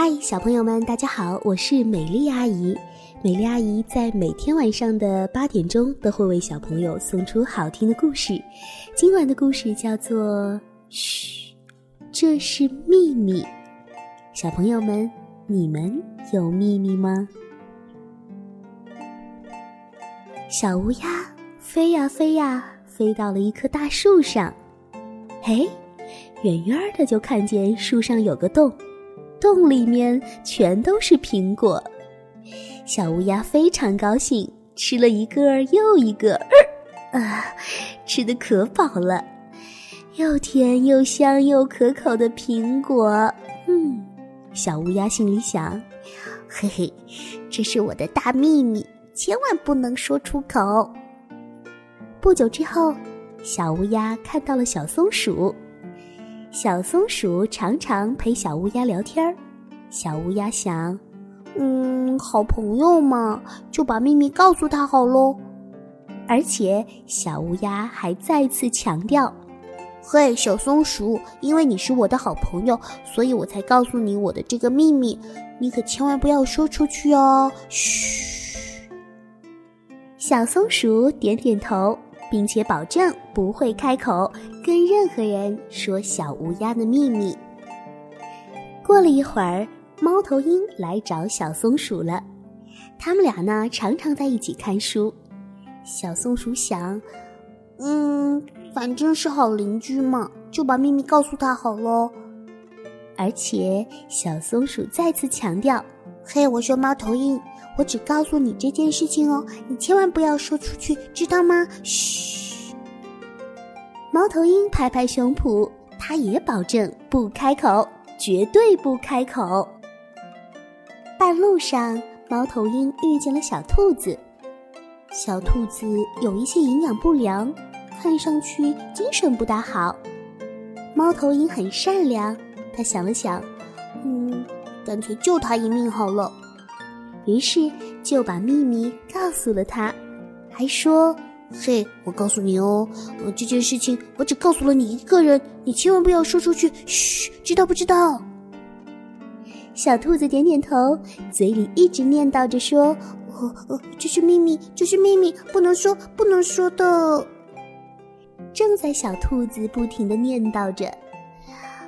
嗨，小朋友们，大家好，我是美丽阿姨。美丽阿姨在每天晚上的八点钟都会为小朋友送出好听的故事。今晚的故事叫做《嘘，这是秘密》。小朋友们，你们有秘密吗？小乌鸦飞呀飞呀，飞到了一棵大树上。嘿，远远的就看见树上有个洞。洞里面全都是苹果，小乌鸦非常高兴，吃了一个又一个，啊，吃的可饱了，又甜又香又可口的苹果。嗯，小乌鸦心里想：嘿嘿，这是我的大秘密，千万不能说出口。不久之后，小乌鸦看到了小松鼠。小松鼠常常陪小乌鸦聊天儿，小乌鸦想，嗯，好朋友嘛，就把秘密告诉他好喽。而且小乌鸦还再次强调：“嘿，小松鼠，因为你是我的好朋友，所以我才告诉你我的这个秘密，你可千万不要说出去哦。”嘘。小松鼠点点头。并且保证不会开口跟任何人说小乌鸦的秘密。过了一会儿，猫头鹰来找小松鼠了。他们俩呢，常常在一起看书。小松鼠想：“嗯，反正是好邻居嘛，就把秘密告诉他好喽。”而且，小松鼠再次强调：“嘿，我说猫头鹰。”我只告诉你这件事情哦，你千万不要说出去，知道吗？嘘。猫头鹰拍拍胸脯，他也保证不开口，绝对不开口。半路上，猫头鹰遇见了小兔子。小兔子有一些营养不良，看上去精神不大好。猫头鹰很善良，他想了想，嗯，干脆救他一命好了。于是就把秘密告诉了他，还说：“嘿，我告诉你哦，这件事情我只告诉了你一个人，你千万不要说出去，嘘，知道不知道？”小兔子点点头，嘴里一直念叨着说：“哦哦，这是秘密，这是秘密，不能说，不能说的。”正在小兔子不停的念叨着，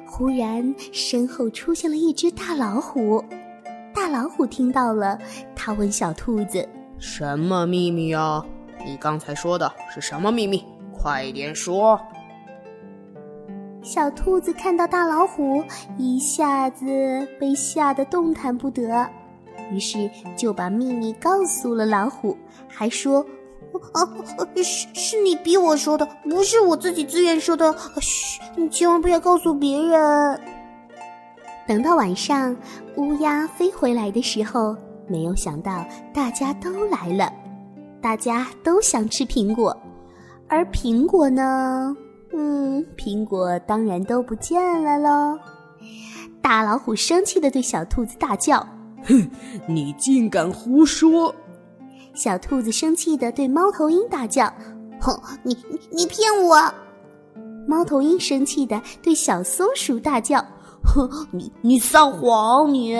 忽然身后出现了一只大老虎。大老虎听到了，他问小兔子：“什么秘密啊？你刚才说的是什么秘密？快点说！”小兔子看到大老虎，一下子被吓得动弹不得，于是就把秘密告诉了老虎，还说：“啊，是是你逼我说的，不是我自己自愿说的。嘘，你千万不要告诉别人。”等到晚上，乌鸦飞回来的时候，没有想到大家都来了，大家都想吃苹果，而苹果呢，嗯，苹果当然都不见了喽。大老虎生气的对小兔子大叫：“哼，你竟敢胡说！”小兔子生气的对猫头鹰大叫：“哼，你你骗我！”猫头鹰生气的对小松鼠大叫。哼，你你撒谎你！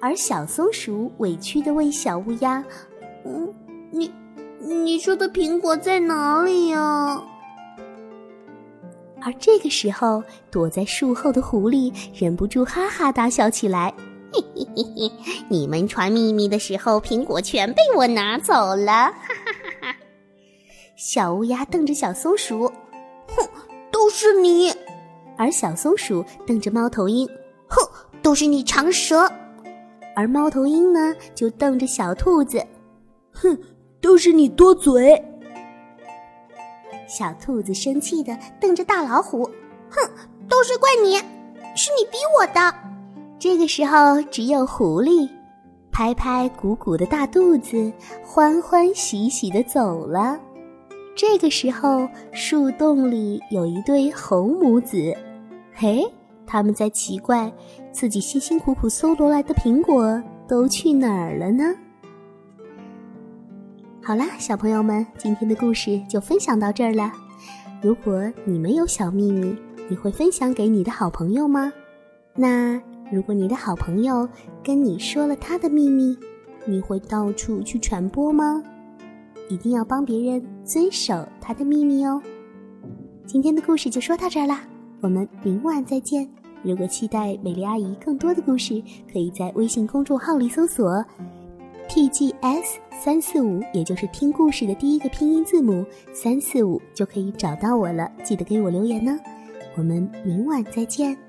而小松鼠委屈的问小乌鸦：“嗯，你你说的苹果在哪里呀？”而这个时候，躲在树后的狐狸忍不住哈哈大笑起来：“嘿嘿嘿嘿，你们传秘密的时候，苹果全被我拿走了！”哈哈哈哈！小乌鸦瞪着小松鼠：“哼，都是你！”而小松鼠瞪着猫头鹰，哼，都是你长舌；而猫头鹰呢，就瞪着小兔子，哼，都是你多嘴。小兔子生气的瞪着大老虎，哼，都是怪你，是你逼我的。这个时候，只有狐狸拍拍鼓鼓的大肚子，欢欢喜喜的走了。这个时候，树洞里有一对红母子。嘿，他们在奇怪自己辛辛苦苦搜罗来的苹果都去哪儿了呢？好啦，小朋友们，今天的故事就分享到这儿了。如果你们有小秘密，你会分享给你的好朋友吗？那如果你的好朋友跟你说了他的秘密，你会到处去传播吗？一定要帮别人遵守他的秘密哦。今天的故事就说到这儿啦，我们明晚再见。如果期待美丽阿姨更多的故事，可以在微信公众号里搜索 “tgs 三四五”，也就是听故事的第一个拼音字母三四五，就可以找到我了。记得给我留言呢。我们明晚再见。